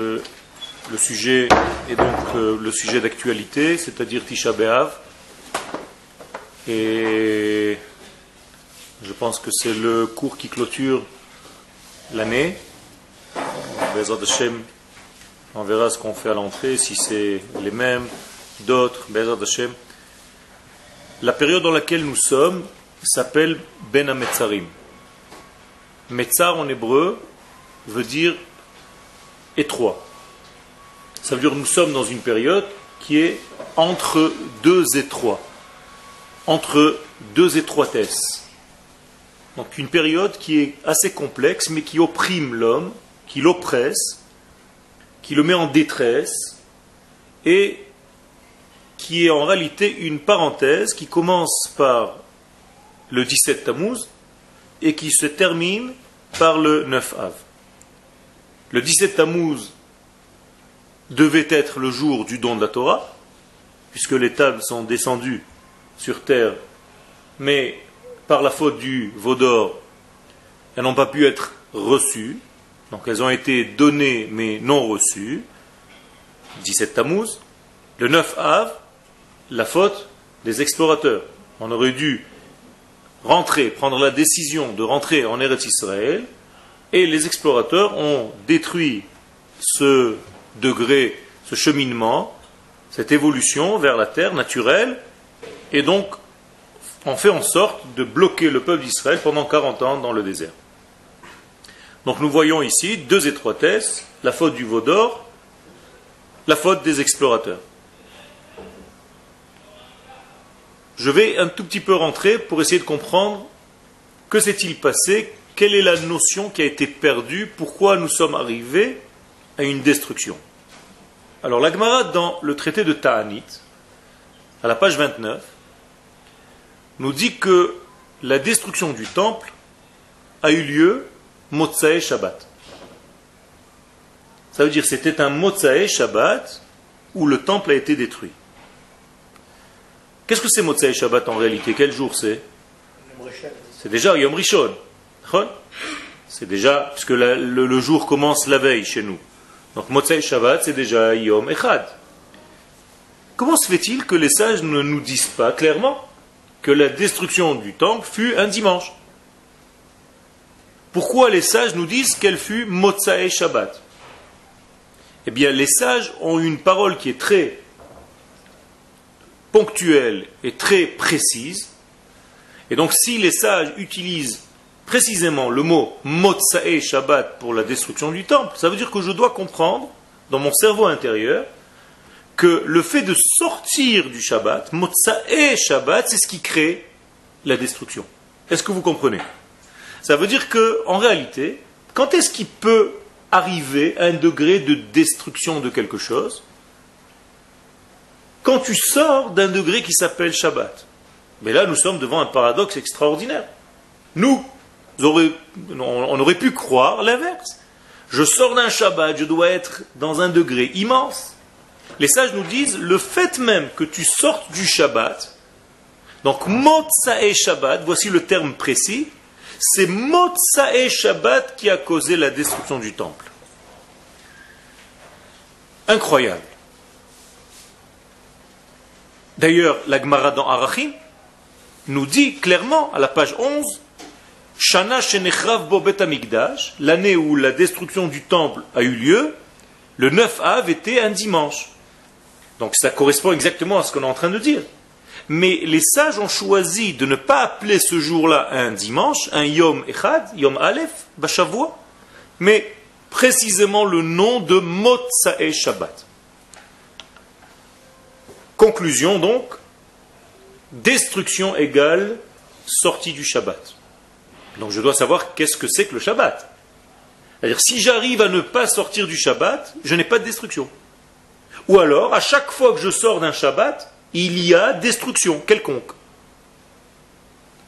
Euh, le sujet est donc euh, le sujet d'actualité, c'est-à-dire Tisha B'Av. Et je pense que c'est le cours qui clôture l'année. Bezat Hashem, on verra ce qu'on fait à l'entrée, si c'est les mêmes, d'autres, Bezat Hashem. La période dans laquelle nous sommes s'appelle Ben Ametzarim. Metzar en hébreu veut dire étroit. Ça veut dire que nous sommes dans une période qui est entre deux étroits, entre deux étroitesses. Donc une période qui est assez complexe, mais qui opprime l'homme, qui l'oppresse, qui le met en détresse, et qui est en réalité une parenthèse qui commence par le 17 Tammuz et qui se termine par le 9 Av. Le 17 Tammuz devait être le jour du don de la Torah, puisque les tables sont descendues sur terre, mais par la faute du Vaudor, elles n'ont pas pu être reçues, donc elles ont été données mais non reçues. 17 Tammuz. Le 9 Av, la faute des explorateurs. On aurait dû rentrer, prendre la décision de rentrer en Eretz Israël, et les explorateurs ont détruit ce degré, ce cheminement, cette évolution vers la terre naturelle, et donc ont fait en sorte de bloquer le peuple d'Israël pendant 40 ans dans le désert. Donc nous voyons ici deux étroitesses, la faute du Vaudor, la faute des explorateurs. Je vais un tout petit peu rentrer pour essayer de comprendre que s'est-il passé, quelle est la notion qui a été perdue, pourquoi nous sommes arrivés à une destruction? Alors l'Agmara, dans le traité de Ta'anit, à la page 29, nous dit que la destruction du temple a eu lieu Motsae Shabbat. Ça veut dire c'était un Motsae Shabbat où le temple a été détruit. Qu'est-ce que c'est Motsae Shabbat en réalité? Quel jour c'est? C'est déjà Yom Rishon. C'est déjà, puisque le, le, jour commence la veille chez nous. Donc Motzei Shabbat, c'est déjà Yom Echad. Comment se fait-il que les sages ne nous disent pas clairement que la destruction du temple fut un dimanche? Pourquoi les sages nous disent qu'elle fut Motzei Shabbat? Eh bien, les sages ont une parole qui est très ponctuelle et très précise. Et donc, si les sages utilisent précisément le mot Motsae Shabbat pour la destruction du temple, ça veut dire que je dois comprendre, dans mon cerveau intérieur, que le fait de sortir du Shabbat, Motsae Shabbat, c'est ce qui crée la destruction. Est-ce que vous comprenez? Ça veut dire que, en réalité, quand est-ce qu'il peut arriver à un degré de destruction de quelque chose? Quand tu sors d'un degré qui s'appelle Shabbat. Mais là, nous sommes devant un paradoxe extraordinaire. Nous, on aurait pu croire l'inverse. Je sors d'un Shabbat, je dois être dans un degré immense. Les sages nous disent, le fait même que tu sortes du Shabbat, donc Motsae Shabbat, voici le terme précis, c'est Motsae Shabbat qui a causé la destruction du temple. Incroyable. D'ailleurs, la Gemara dans Arachim nous dit clairement, à la page 11, Shana l'année où la destruction du temple a eu lieu, le 9 Av était un dimanche. Donc ça correspond exactement à ce qu'on est en train de dire. Mais les sages ont choisi de ne pas appeler ce jour-là un dimanche, un Yom Echad, Yom Aleph, Bashavua, mais précisément le nom de Motsae Shabbat. Conclusion donc, destruction égale sortie du Shabbat. Donc je dois savoir qu'est-ce que c'est que le Shabbat. C'est-à-dire, si j'arrive à ne pas sortir du Shabbat, je n'ai pas de destruction. Ou alors, à chaque fois que je sors d'un Shabbat, il y a destruction quelconque.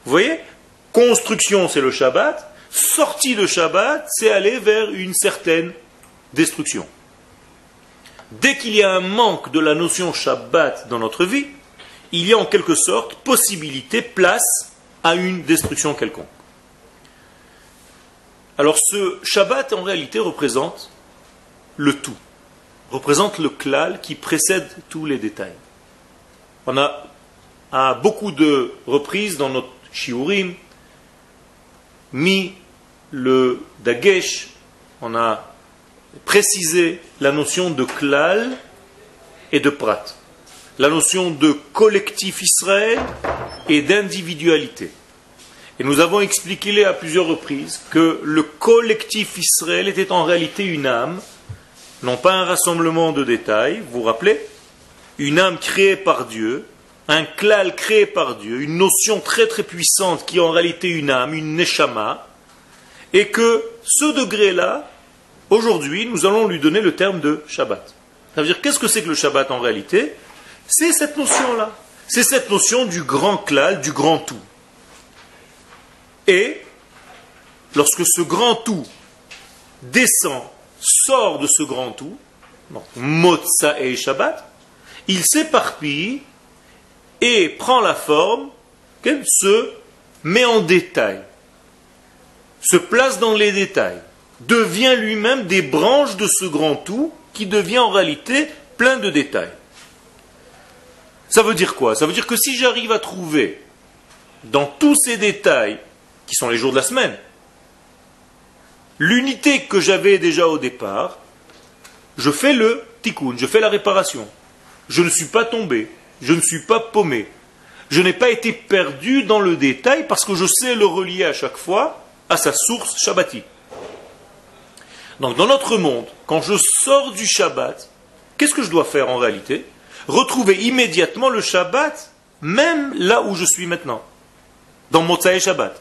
Vous voyez? Construction, c'est le Shabbat. Sortie de Shabbat, c'est aller vers une certaine destruction. Dès qu'il y a un manque de la notion Shabbat dans notre vie, il y a en quelque sorte possibilité, place à une destruction quelconque. Alors ce Shabbat en réalité représente le tout, représente le klal qui précède tous les détails. On a à beaucoup de reprises dans notre shiurim mis le dagesh, on a précisé la notion de klal et de prat, la notion de collectif Israël et d'individualité. Et nous avons expliqué à plusieurs reprises que le collectif Israël était en réalité une âme, non pas un rassemblement de détails, vous vous rappelez? Une âme créée par Dieu, un klal créé par Dieu, une notion très très puissante qui est en réalité une âme, une neshama, et que ce degré-là, aujourd'hui, nous allons lui donner le terme de Shabbat. Ça veut dire, qu'est-ce que c'est que le Shabbat en réalité? C'est cette notion-là. C'est cette notion du grand klal, du grand tout. Et lorsque ce grand tout descend, sort de ce grand tout, Motsa et Shabbat, il s'éparpille et prend la forme, se met en détail, se place dans les détails, devient lui-même des branches de ce grand tout qui devient en réalité plein de détails. Ça veut dire quoi? Ça veut dire que si j'arrive à trouver dans tous ces détails qui sont les jours de la semaine. L'unité que j'avais déjà au départ, je fais le tikkun, je fais la réparation. Je ne suis pas tombé, je ne suis pas paumé. Je n'ai pas été perdu dans le détail parce que je sais le relier à chaque fois à sa source shabbatique. Donc dans notre monde, quand je sors du Shabbat, qu'est-ce que je dois faire en réalité? Retrouver immédiatement le Shabbat, même là où je suis maintenant, dans Motsai Shabbat.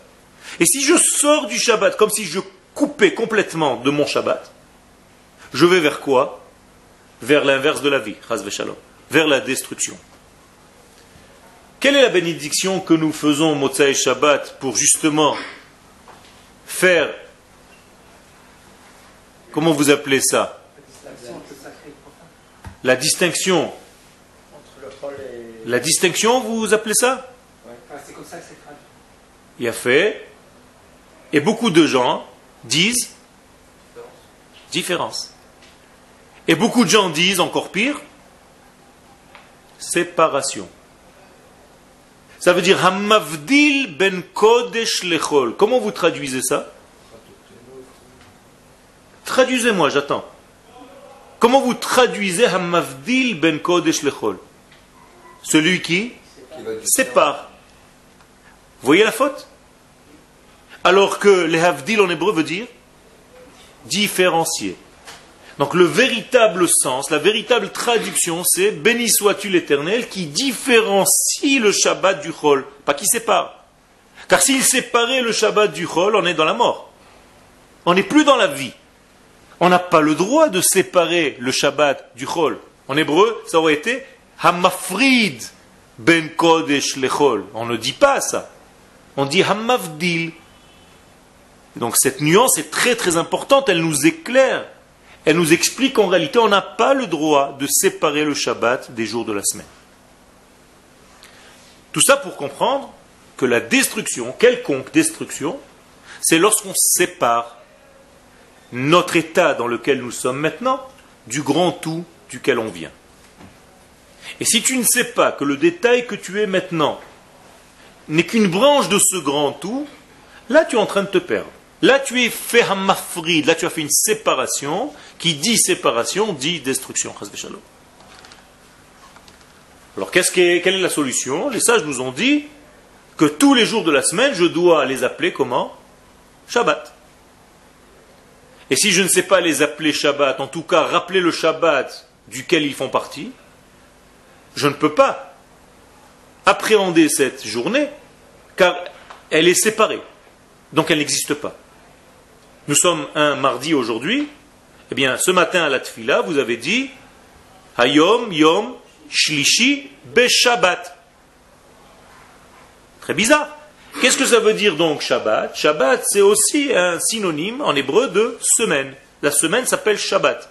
Et si je sors du Shabbat comme si je coupais complètement de mon Shabbat, je vais vers quoi? Vers l'inverse de la vie, vers la destruction. Quelle est la bénédiction que nous faisons Motsai Shabbat pour justement faire Comment vous appelez ça? La distinction. La distinction, vous appelez ça? C'est comme ça que c'est traduit. Il a fait et beaucoup de gens disent différence. Et beaucoup de gens disent encore pire, séparation. Ça veut dire Hamavdil ben Kodesh lechol. Comment vous traduisez ça? Traduisez-moi, j'attends. Comment vous traduisez Hamavdil ben Kodesh lechol? Celui qui sépare. Vous voyez la faute? Alors que les havdil en hébreu veut dire différencier. Donc le véritable sens, la véritable traduction, c'est béni sois-tu l'Éternel qui différencie le Shabbat du Chol, pas qui sépare. Car s'il séparait le Shabbat du Chol, on est dans la mort. On n'est plus dans la vie. On n'a pas le droit de séparer le Shabbat du Chol. En hébreu, ça aurait été Hamafrid ben Kodesh lechol. On ne dit pas ça. On dit Hamavdil donc cette nuance est très très importante, elle nous éclaire, elle nous explique qu'en réalité on n'a pas le droit de séparer le Shabbat des jours de la semaine. Tout ça pour comprendre que la destruction, quelconque destruction, c'est lorsqu'on sépare notre état dans lequel nous sommes maintenant du grand tout duquel on vient. Et si tu ne sais pas que le détail que tu es maintenant n'est qu'une branche de ce grand tout, là tu es en train de te perdre. Là, tu es fait mafrid, là, tu as fait une séparation. Qui dit séparation, dit destruction. Alors, qu'est-ce quelle est la solution? Les sages nous ont dit que tous les jours de la semaine, je dois les appeler comment? Shabbat. Et si je ne sais pas les appeler Shabbat, en tout cas rappeler le Shabbat duquel ils font partie, je ne peux pas appréhender cette journée car elle est séparée. Donc elle n'existe pas. Nous sommes un mardi aujourd'hui. Eh bien, ce matin à la tfila, vous avez dit Hayom Yom Shlishi Beshabbat. Très bizarre. Qu'est-ce que ça veut dire donc Shabbat? Shabbat, c'est aussi un synonyme en hébreu de semaine. La semaine s'appelle Shabbat.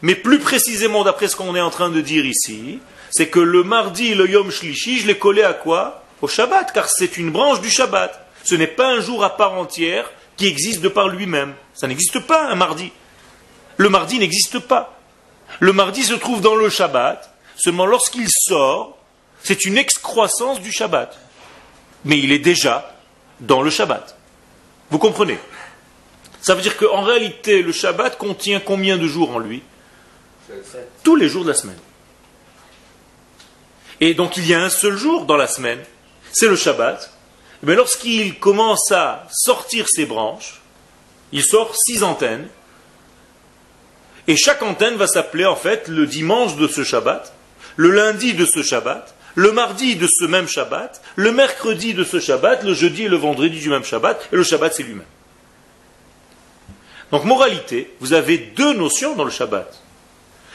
Mais plus précisément, d'après ce qu'on est en train de dire ici, c'est que le mardi, le Yom Shlishi, je l'ai collé à quoi? Au Shabbat, car c'est une branche du Shabbat. Ce n'est pas un jour à part entière qui existe de par lui-même. Ça n'existe pas un mardi. Le mardi n'existe pas. Le mardi se trouve dans le Shabbat, seulement lorsqu'il sort, c'est une excroissance du Shabbat. Mais il est déjà dans le Shabbat. Vous comprenez? Ça veut dire qu'en réalité, le Shabbat contient combien de jours en lui? Tous les jours de la semaine. Et donc il y a un seul jour dans la semaine, c'est le Shabbat. Mais lorsqu'il commence à sortir ses branches, il sort six antennes, et chaque antenne va s'appeler en fait le dimanche de ce Shabbat, le lundi de ce Shabbat, le mardi de ce même Shabbat, le mercredi de ce Shabbat, le jeudi et le vendredi du même Shabbat, et le Shabbat c'est lui-même. Donc moralité, vous avez deux notions dans le Shabbat.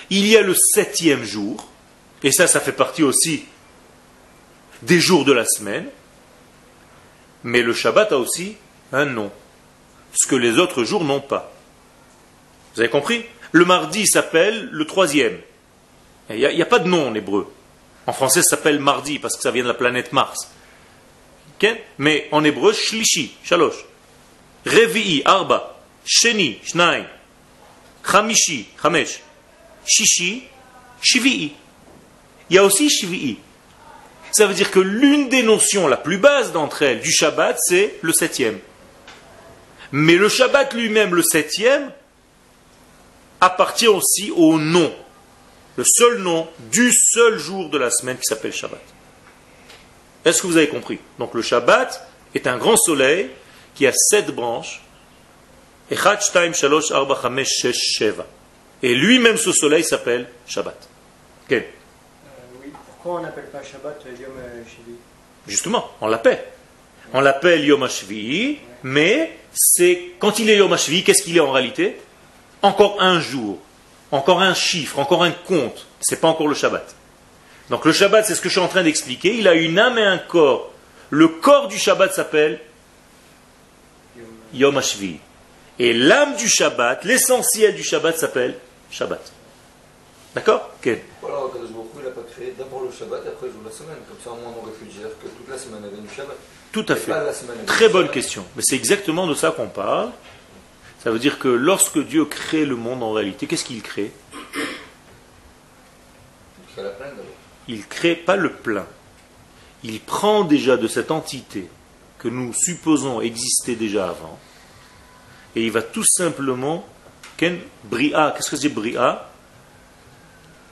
Il y a le septième jour, et ça, ça fait partie aussi des jours de la semaine, mais le Shabbat a aussi un nom, ce que les autres jours n'ont pas. Vous avez compris? Le mardi s'appelle le troisième. Il n'y a, pas de nom en hébreu. En français, ça s'appelle mardi parce que ça vient de la planète Mars. Mais en hébreu, shlishi, shalosh. Revi'i, arba. Sheni, shnai. Chamishi, chamesh. Shishi, shvi'i. Il y a aussi shvi'i. Ça veut dire que l'une des notions la plus basse d'entre elles du Shabbat, c'est le septième. Mais le Shabbat lui-même, le septième, appartient aussi au nom le seul nom du seul jour de la semaine qui s'appelle Shabbat. Est-ce que vous avez compris? Donc le Shabbat est un grand soleil qui a sept branches. Et lui-même ce soleil s'appelle Shabbat. Euh, pourquoi on n'appelle pas Shabbat Yom Shvi? Justement, on l'appelle. On l'appelle Yom HaShvi, mais c'est quand il est Yom HaShvi, qu'est-ce qu'il est en réalité? Encore un jour encore un chiffre, encore un compte. C'est pas encore le Shabbat. Donc le Shabbat, c'est ce que je suis en train d'expliquer. Il a une âme et un corps. Le corps du Shabbat s'appelle Yom HaShvi. Et l'âme du Shabbat, l'essentiel du Shabbat s'appelle Shabbat. D'accord? Ok. D'abord le Shabbat et après la semaine. Comme ça, au moins, on aurait pu dire que toute la semaine avait du Shabbat. Tout à fait. Très bonne question. Mais c'est exactement de ça qu'on parle. Ça veut dire que lorsque Dieu crée le monde en réalité, qu'est-ce qu'il crée? Il crée pas le plein. Il prend déjà de cette entité que nous supposons exister déjà avant, et il va tout simplement Ken Bria, qu'est-ce que c'est Bria?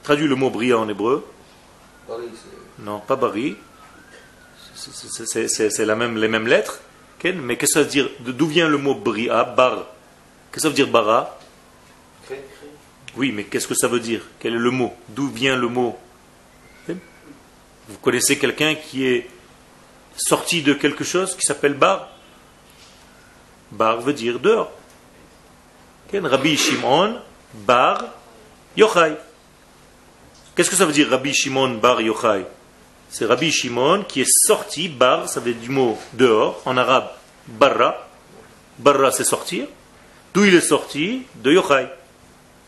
Traduis le mot Bria en hébreu. Non, pas Bari. C'est la même, les mêmes lettres. Mais qu'est-ce que ça veut dire D'où vient le mot Bria Bar? Qu'est-ce que ça veut dire bara? Oui, mais qu'est-ce que ça veut dire? Quel est le mot? D'où vient le mot? Vous connaissez quelqu'un qui est sorti de quelque chose qui s'appelle bar? Bar veut dire dehors. Rabbi Shimon bar Yochai. Qu'est-ce que ça veut dire Rabbi Shimon bar Yochai? C'est Rabbi Shimon qui est sorti, bar, ça veut dire du mot dehors, en arabe barra. Barra c'est sortir. D'où il est sorti? De Yochai,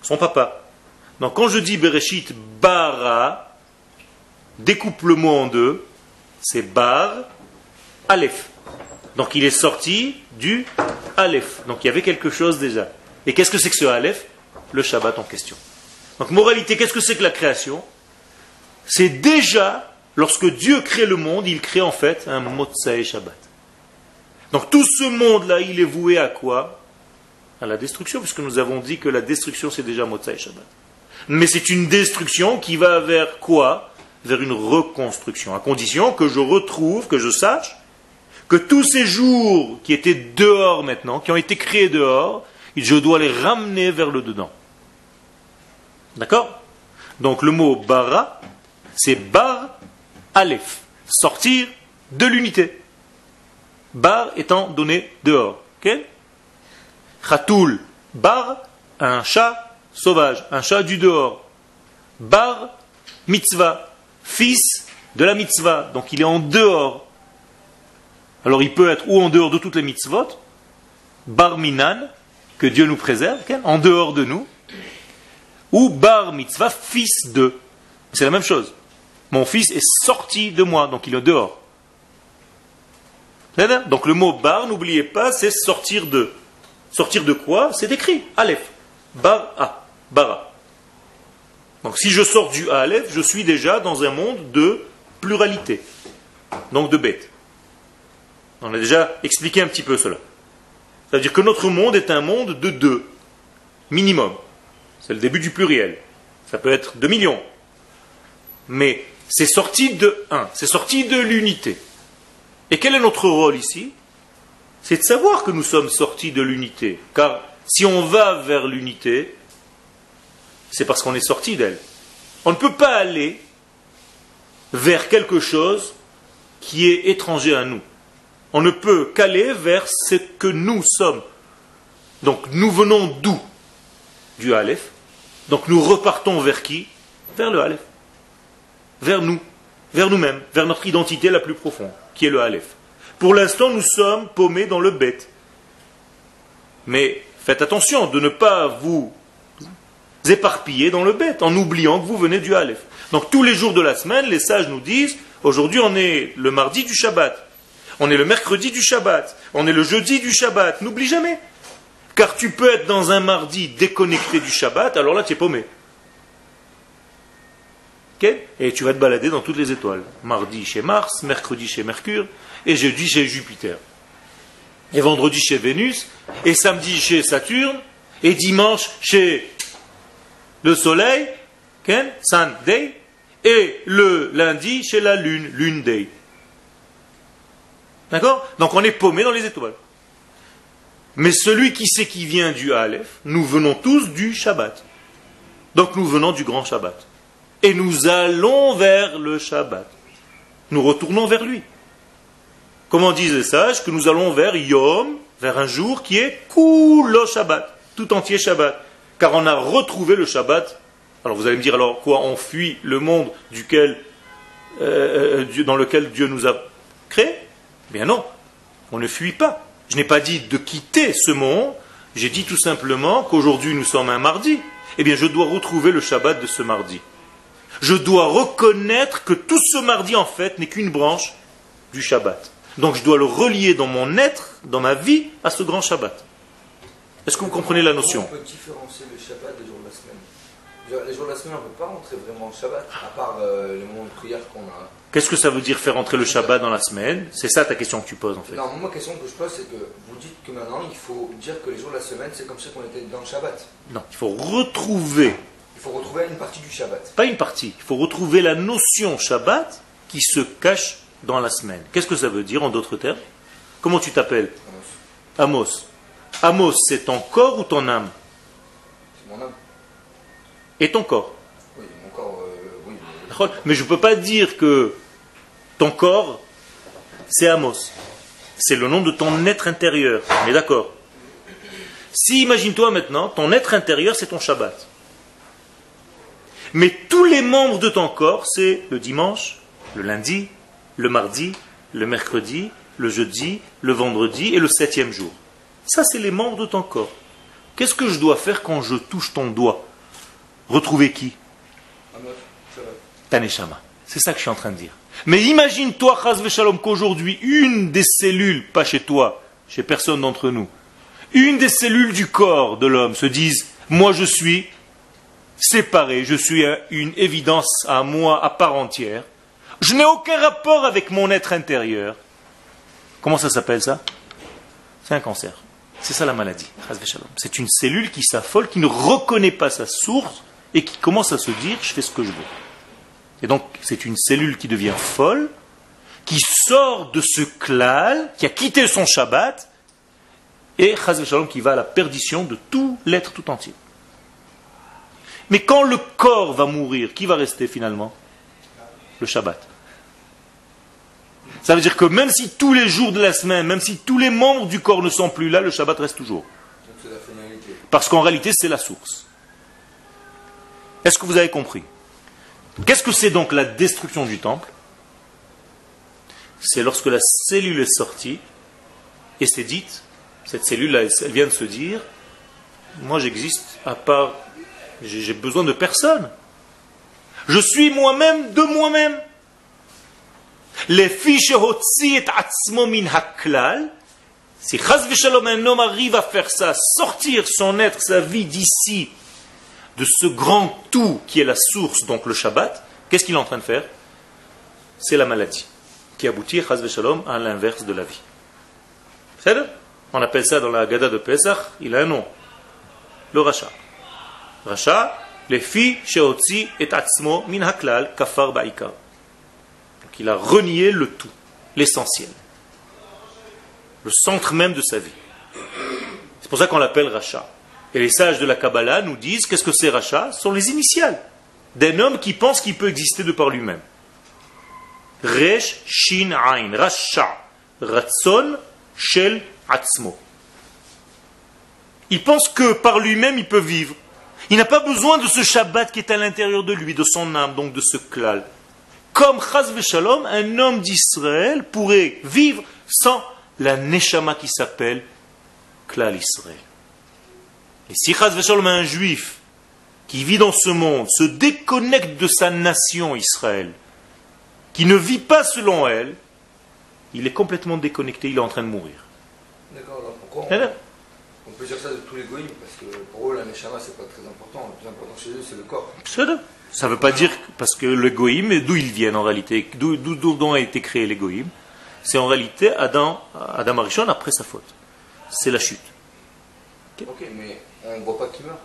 son papa. Donc quand je dis Bereshit bara, découpe le mot en deux, c'est bar, aleph. Donc il est sorti du aleph. Donc il y avait quelque chose déjà. Et qu'est-ce que c'est que ce aleph? Le Shabbat en question. Donc moralité, qu'est-ce que c'est que la création? C'est déjà, lorsque Dieu crée le monde, il crée en fait un Motsai Shabbat. Donc tout ce monde-là, il est voué à quoi? À la destruction, puisque nous avons dit que la destruction c'est déjà Motsai Shabbat. Mais c'est une destruction qui va vers quoi? Vers une reconstruction, à condition que je retrouve, que je sache, que tous ces jours qui étaient dehors maintenant, qui ont été créés dehors, je dois les ramener vers le dedans. D'accord Donc le mot bara, c'est bar aleph, sortir de l'unité. Bar étant donné dehors. ok Khatoul, bar, un chat sauvage, un chat du dehors. Bar, mitzvah, fils de la mitzvah, donc il est en dehors. Alors il peut être ou en dehors de toutes les mitzvot, bar minan, que Dieu nous préserve, en dehors de nous, ou bar mitzvah, fils de. C'est la même chose. Mon fils est sorti de moi, donc il est dehors. Donc le mot bar, n'oubliez pas, c'est sortir de. Sortir de quoi? C'est écrit, Aleph. bara, bara. Donc si je sors du Aleph, je suis déjà dans un monde de pluralité, donc de bêtes. On a déjà expliqué un petit peu cela. C'est-à-dire que notre monde est un monde de deux, minimum. C'est le début du pluriel. Ça peut être deux millions. Mais c'est sorti de un, c'est sorti de l'unité. Et quel est notre rôle ici? C'est de savoir que nous sommes sortis de l'unité. Car si on va vers l'unité, c'est parce qu'on est sorti d'elle. On ne peut pas aller vers quelque chose qui est étranger à nous. On ne peut qu'aller vers ce que nous sommes. Donc nous venons d'où? Du Aleph. Donc nous repartons vers qui? Vers le Aleph. Vers nous, vers nous-mêmes, vers notre identité la plus profonde, qui est le Aleph. Pour l'instant, nous sommes paumés dans le bête. Mais faites attention de ne pas vous éparpiller dans le bête en oubliant que vous venez du Aleph. Donc tous les jours de la semaine, les sages nous disent aujourd'hui on est le mardi du Shabbat. On est le mercredi du Shabbat. On est le jeudi du Shabbat. N'oublie jamais. Car tu peux être dans un mardi déconnecté du Shabbat, alors là tu es paumé. Et tu vas te balader dans toutes les étoiles. Mardi chez Mars, mercredi chez Mercure, et jeudi chez Jupiter. Et vendredi chez Vénus, et samedi chez Saturne, et dimanche chez le Soleil, Sun Day, et le lundi chez la Lune, Lune Day. D'accord Donc on est paumé dans les étoiles. Mais celui qui sait qui vient du Aleph, nous venons tous du Shabbat. Donc nous venons du grand Shabbat. Et nous allons vers le Shabbat. Nous retournons vers lui. Comment disent les sages Que nous allons vers Yom, vers un jour qui est Kulo Shabbat, tout entier Shabbat. Car on a retrouvé le Shabbat. Alors vous allez me dire alors quoi On fuit le monde duquel, euh, euh, dans lequel Dieu nous a créé Bien non, on ne fuit pas. Je n'ai pas dit de quitter ce monde, j'ai dit tout simplement qu'aujourd'hui nous sommes un mardi. Eh bien je dois retrouver le Shabbat de ce mardi. Je dois reconnaître que tout ce mardi en fait n'est qu'une branche du Shabbat. Donc je dois le relier dans mon être, dans ma vie, à ce grand Shabbat. Est-ce que vous comprenez la notion? Les jours de la semaine, on ne peut pas rentrer vraiment en Shabbat, à part euh, les moments de prière qu'on a. Qu'est-ce que ça veut dire faire rentrer le Shabbat dans la semaine? C'est ça ta question que tu poses en fait. Non, moi, la question que je pose, c'est que vous dites que maintenant, il faut dire que les jours de la semaine, c'est comme si on était dans le Shabbat. Non, il faut retrouver. Il faut retrouver une partie du Shabbat. Pas une partie. Il faut retrouver la notion Shabbat qui se cache dans la semaine. Qu'est-ce que ça veut dire en d'autres termes? Comment tu t'appelles? Amos. Amos, c'est ton corps ou ton âme? Et ton corps Oui, mon corps, euh, oui. Mais je ne peux pas dire que ton corps, c'est Amos. C'est le nom de ton être intérieur. On est d'accord Si, imagine-toi maintenant, ton être intérieur, c'est ton Shabbat. Mais tous les membres de ton corps, c'est le dimanche, le lundi, le mardi, le mercredi, le jeudi, le vendredi et le septième jour. Ça, c'est les membres de ton corps. Qu'est-ce que je dois faire quand je touche ton doigt? Retrouver qui Taneshama. C'est ça que je suis en train de dire. Mais imagine-toi, Shalom, qu'aujourd'hui, une des cellules, pas chez toi, chez personne d'entre nous, une des cellules du corps de l'homme se dise Moi je suis séparé, je suis une évidence à moi à part entière, je n'ai aucun rapport avec mon être intérieur. Comment ça s'appelle ça? C'est un cancer. C'est ça la maladie. C'est une cellule qui s'affole, qui ne reconnaît pas sa source et qui commence à se dire je fais ce que je veux. Et donc c'est une cellule qui devient folle, qui sort de ce klal, qui a quitté son Shabbat, et qui va à la perdition de tout l'être tout entier. Mais quand le corps va mourir, qui va rester finalement? Le Shabbat. Ça veut dire que même si tous les jours de la semaine, même si tous les membres du corps ne sont plus là, le Shabbat reste toujours. Parce qu'en réalité, c'est la source. Est-ce que vous avez compris? Qu'est-ce que c'est donc la destruction du temple? C'est lorsque la cellule est sortie et c'est dite, cette cellule-là, elle vient de se dire, moi j'existe à part j'ai besoin de personne. Je suis moi-même de moi-même. Les fiches Si Chaz Shalom, un homme arrive à faire ça, sortir son être, sa vie d'ici, de ce grand tout qui est la source, donc le Shabbat, qu'est-ce qu'il est en train de faire? C'est la maladie qui aboutit, Chaz Shalom, à l'inverse de la vie. On appelle ça dans la Gada de Pesach, il a un nom. Le Racha. Racha, les filles, Sheotzi et Atzmo, Min Haklal, Kafar Baikar. Donc il a renié le tout, l'essentiel. Le centre même de sa vie. C'est pour ça qu'on l'appelle Racha. Et les sages de la Kabbalah nous disent qu'est-ce que c'est Racha sont les initiales d'un homme qui pense qu'il peut exister de par lui-même. Resh, Shin, Ain, Racha, Ratson, Shel, Atzmo. Il pense que par lui-même il peut vivre. Il n'a pas besoin de ce Shabbat qui est à l'intérieur de lui, de son âme, donc de ce klal. Comme Chaz Shalom, un homme d'Israël pourrait vivre sans la Neshama qui s'appelle klal Israël. Et si un juif qui vit dans ce monde, se déconnecte de sa nation Israël, qui ne vit pas selon elle, il est complètement déconnecté, il est en train de mourir. D'accord, alors pourquoi on, on peut dire ça de tous les goïms Parce que pour eux, la Neshama, c'est pas très important. Le plus important chez eux, c'est le corps. Ça ne veut pas dire parce que le goïm, d'où ils viennent en réalité, d'où a été créé les c'est en réalité Adam, Adam Arishon après sa faute. C'est la chute. Ok, mais on voit pas qui meurt.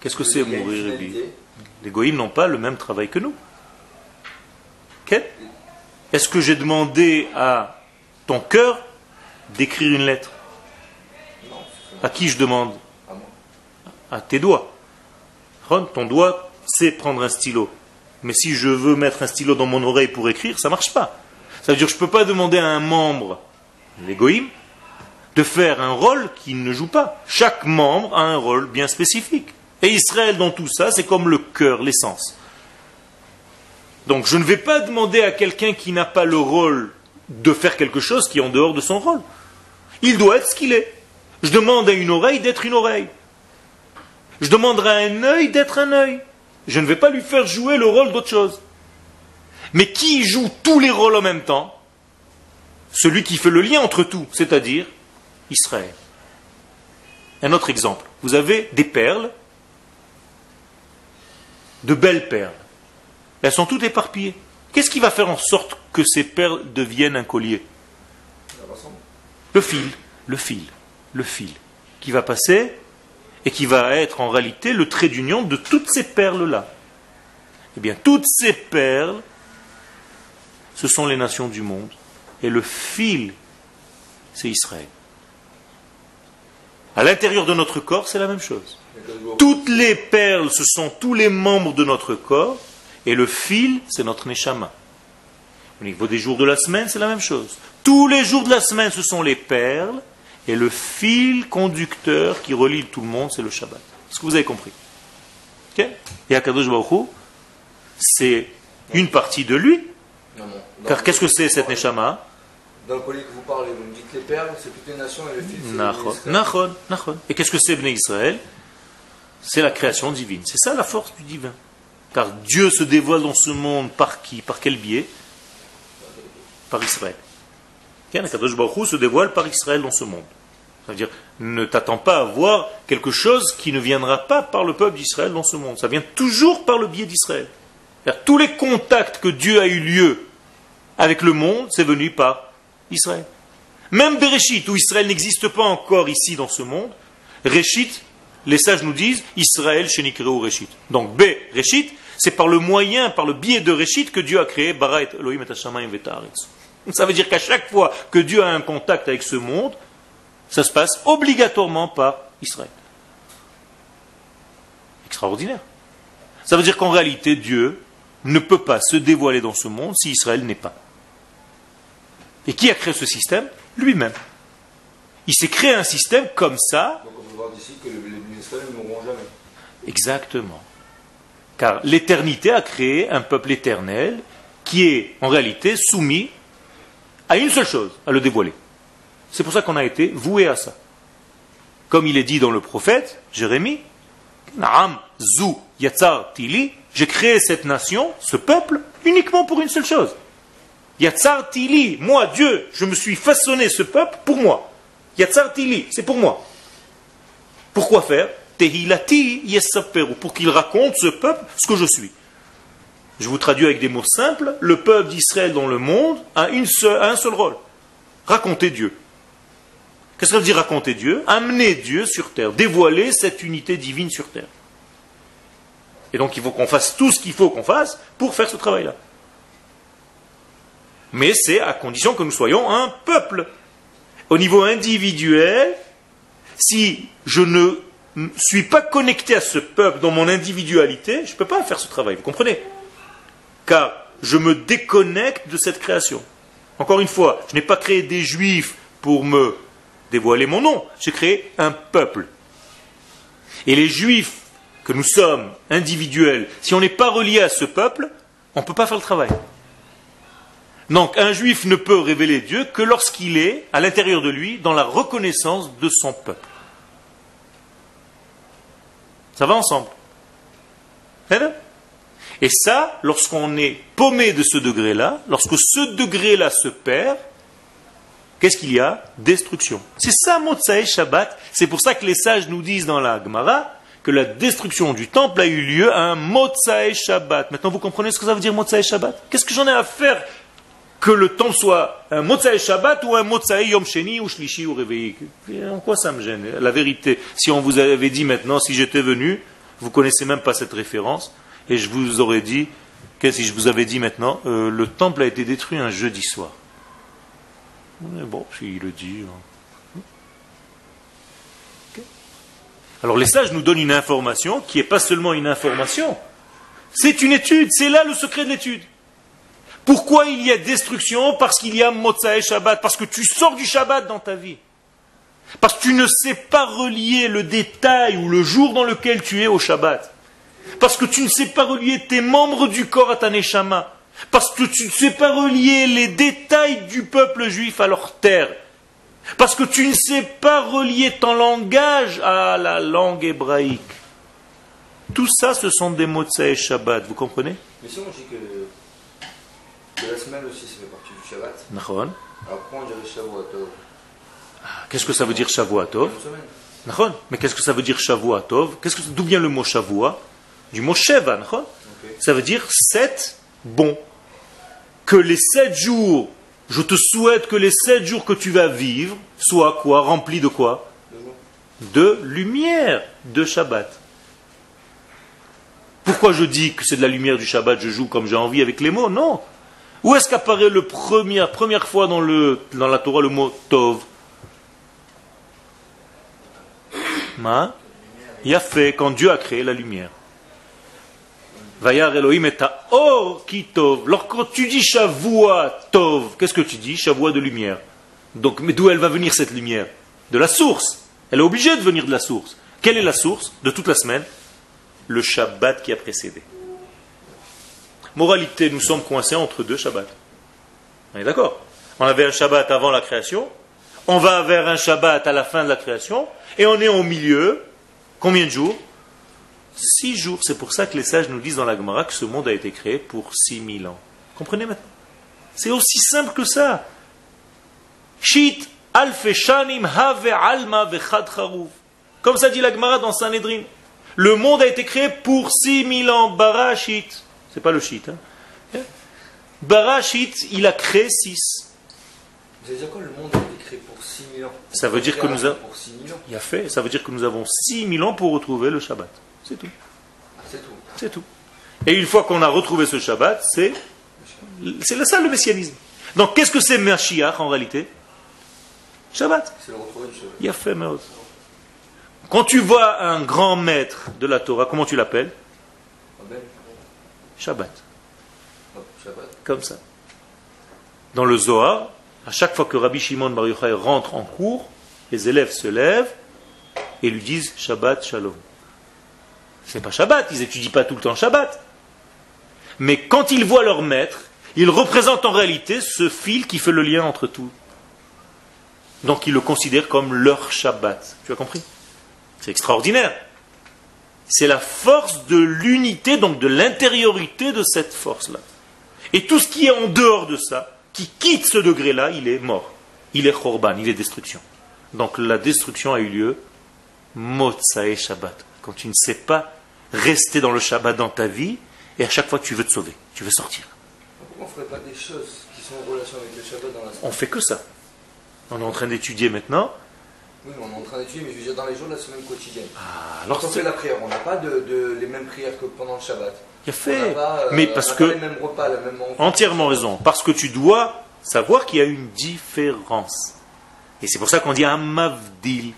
Qu'est-ce que c'est mourir Rabbi finalité. Les goïms n'ont pas le même travail que nous. Est-ce que j'ai demandé à ton cœur d'écrire une lettre? Non, À qui je demande? À moi. À tes doigts. Ron, Ton doigt sait prendre un stylo. Mais si je veux mettre un stylo dans mon oreille pour écrire, ça ne marche pas. Ça veut dire que je ne peux pas demander à un membre, l'égoïme, de faire un rôle qu'il ne joue pas. Chaque membre a un rôle bien spécifique. Et Israël, dans tout ça, c'est comme le cœur, l'essence. Donc je ne vais pas demander à quelqu'un qui n'a pas le rôle de faire quelque chose qui est en dehors de son rôle. Il doit être ce qu'il est. Je demande à une oreille d'être une oreille. Je demanderai à un œil d'être un œil. Je ne vais pas lui faire jouer le rôle d'autre chose. Mais qui joue tous les rôles en même temps? Celui qui fait le lien entre tout, c'est-à-dire Israël. Un autre exemple. Vous avez des perles, de belles perles. Elles sont toutes éparpillées. Qu'est-ce qui va faire en sorte que ces perles deviennent un collier? Le fil, le fil, le fil, qui va passer et qui va être en réalité le trait d'union de toutes ces perles-là. Eh bien, toutes ces perles, ce sont les nations du monde. Et le fil, c'est Israël. À l'intérieur de notre corps, c'est la même chose. Toutes les perles, ce sont tous les membres de notre corps, et le fil, c'est notre neshama. Au niveau des jours de la semaine, c'est la même chose. Tous les jours de la semaine, ce sont les perles, et le fil conducteur qui relie tout le monde, c'est le Shabbat. Est-ce que vous avez compris? Ok? Et Akadosh Baruch c'est une partie de lui, car qu'est-ce que c'est cette neshama? Dans le collier que vous parlez, vous me dites les perles, c'est toutes les nations et le fil, c'est Nachon. Nachon. Et qu'est-ce que c'est Bnei Israël? C'est la création divine. C'est ça la force du divin. Car Dieu se dévoile dans ce monde par qui? Par quel biais? Par Israël. Tiens, Kadosh Baruch se dévoile par Israël dans ce monde. Ça veut dire, ne t'attends pas à voir quelque chose qui ne viendra pas par le peuple d'Israël dans ce monde. Ça vient toujours par le biais d'Israël. Tous les contacts que Dieu a eu lieu avec le monde, c'est venu par Israël. Même Bereshit, où Israël n'existe pas encore ici dans ce monde, Réchit, les sages nous disent Israël ou Réchit. Donc B, Réchit, c'est par le moyen, par le biais de Réchit que Dieu a créé Bara et Elohim et Hashamayim. Ça veut dire qu'à chaque fois que Dieu a un contact avec ce monde, ça se passe obligatoirement par Israël. Extraordinaire. Ça veut dire qu'en réalité, Dieu ne peut pas se dévoiler dans ce monde si Israël n'est pas. Et qui a créé ce système Lui-même. Il s'est créé un système comme ça, Donc on peut voir d'ici que les Israël ne mourront jamais. exactement. Car l'éternité a créé un peuple éternel qui est en réalité soumis à une seule chose, à le dévoiler. C'est pour ça qu'on a été voué à ça. Comme il est dit dans le prophète, Jérémie, Naam, Zou, Yatsar, Tili, j'ai créé cette nation, ce peuple, uniquement pour une seule chose. Yatsar Tili, moi, Dieu, je me suis façonné ce peuple pour moi. Yatsartili, c'est pour moi. Pourquoi faire? Tehilati yesaperu, pour qu'il raconte ce peuple ce que je suis. Je vous traduis avec des mots simples. Le peuple d'Israël dans le monde a, a un seul rôle. Raconter Dieu. Qu'est-ce que ça veut dire raconter Dieu? Amener Dieu sur terre, dévoiler cette unité divine sur terre. Et donc il faut qu'on fasse tout ce qu'il faut qu'on fasse pour faire ce travail-là. Mais c'est à condition que nous soyons un peuple. Au niveau individuel, si je ne suis pas connecté à ce peuple dans mon individualité, je ne peux pas faire ce travail, vous comprenez? Car je me déconnecte de cette création. Encore une fois, je n'ai pas créé des juifs pour me dévoiler mon nom, j'ai créé un peuple. Et les juifs que nous sommes individuels, si on n'est pas relié à ce peuple, on ne peut pas faire le travail. Donc un juif ne peut révéler Dieu que lorsqu'il est à l'intérieur de lui dans la reconnaissance de son peuple. Ça va ensemble. Hein? Et ça, lorsqu'on est paumé de ce degré-là, lorsque ce degré-là se perd, qu'est-ce qu'il y a? Destruction. C'est ça Motsae Shabbat. C'est pour ça que les sages nous disent dans la Gemara que la destruction du temple a eu lieu à un Motsae Shabbat. Maintenant, vous comprenez ce que ça veut dire Motsae Shabbat? Qu'est-ce que j'en ai à faire que le temple soit un Motsae Shabbat ou un Motsae Yom Sheni ou Shlishi ou Réveillé En quoi ça me gêne La vérité, si on vous avait dit maintenant, si j'étais venu, vous connaissez même pas cette référence, et je vous aurais dit, qu'est-ce que si je vous avais dit maintenant, euh, le temple a été détruit un jeudi soir. Mais bon, s'il le dit. hein. Alors les sages nous donnent une information qui n'est pas seulement une information, c'est une étude, c'est là le secret de l'étude. Pourquoi il y a destruction Parce qu'il y a Motsae Shabbat, parce que tu sors du Shabbat dans ta vie. Parce que tu ne sais pas relier le détail ou le jour dans lequel tu es au Shabbat. Parce que tu ne sais pas relier tes membres du corps à ta. Parce que tu ne sais pas relier les détails du peuple juif à leur terre. Parce que tu ne sais pas relier ton langage à la langue hébraïque. Tout ça, ce sont des mots Shabbat, vous comprenez? Que la semaine aussi, ça fait partie du Shabbat, alors pourquoi on dirait Shavuot Qu'est-ce que ça veut dire Shavuatov. Nachon. Mais qu'est-ce que ça veut dire Shavuatov Qu'est-ce que D'où vient le mot Shavua? Du mot Sheva, Nachon. Ok. Ça veut dire sept bons. Que les sept jours, je te souhaite que les sept jours que tu vas vivre soient quoi? Remplis de quoi? De lumière de Shabbat. Pourquoi je dis que c'est de la lumière du Shabbat, je joue comme j'ai envie avec les mots? Non. Où est-ce qu'apparaît le premier, première fois dans, le, dans la Torah le mot Tov? Ma? Il a fait quand Dieu a créé la lumière. Vayar Elohim et or qui tov. Lorsque tu dis Shavua tov, qu'est-ce que tu dis? Shavua de lumière. Donc, mais d'où elle va venir cette lumière? De la source. Elle est obligée de venir de la source. Quelle est la source? De toute la semaine Le Shabbat qui a précédé. Moralité, nous sommes coincés entre deux Shabbats. On est d'accord On avait un Shabbat avant la création, on va vers un Shabbat à la fin de la création, et on est au milieu, combien de jours? Six jours. C'est pour ça que les sages nous disent dans la Gemara que ce monde a été créé pour six mille ans. Comprenez maintenant? C'est aussi simple que ça. Shit have alma. Comme ça dit la Gemara dans Sanhedrin. Le monde a été créé pour six mille ans. Barashit. C'est pas le shit. Hein il a créé six. Vous allez dire quoi Le monde a été créé pour 6000 ans? Ça veut dire que nous avons. 6000. Il a fait. Ça veut dire que nous avons six mille ans pour retrouver le Shabbat. C'est tout. Ah, c'est tout. C'est tout. Et une fois qu'on a retrouvé ce Shabbat, c'est c'est ça le messianisme. Donc qu'est-ce que c'est Mashiach en réalité? Shabbat. C'est le retrouver du Shabbat. Il a fait. Quand tu vois un grand maître de la Torah, comment tu l'appelles? Shabbat. Comme ça. Dans le Zohar, à chaque fois que Rabbi Shimon Bar Yochai rentre en cours, les élèves se lèvent et lui disent Shabbat Shalom. C'est pas Shabbat, ils étudient pas tout le temps Shabbat. Mais quand ils voient leur maître, ils représentent en réalité ce fil qui fait le lien entre tout. Donc ils le considèrent comme leur Shabbat. Tu as compris? C'est extraordinaire. C'est la force de l'unité, donc de l'intériorité de cette force-là. Et tout ce qui est en dehors de ça, qui quitte ce degré-là, il est mort. Il est chorban, il est destruction. Donc la destruction a eu lieu Motsae Shabbat. Quand tu ne sais pas rester dans le Shabbat dans ta vie, et à chaque fois tu veux te sauver, tu veux sortir. Pourquoi on ne ferait pas des choses qui sont en relation avec le Shabbat dans la On fait que ça. On est en train d'étudier maintenant. Oui, on est en train d'étudier, mais je veux dire dans les jours de la semaine quotidienne. Ah, Quand alors on fait la prière, on n'a pas de, de- les mêmes prières que pendant le Shabbat. il a On fait. n'a pas, euh, Mais on parce que pas les mêmes repas, la même Entièrement raison. Parce que tu dois savoir qu'il y a une différence. Et c'est pour ça qu'on dit un mavdil.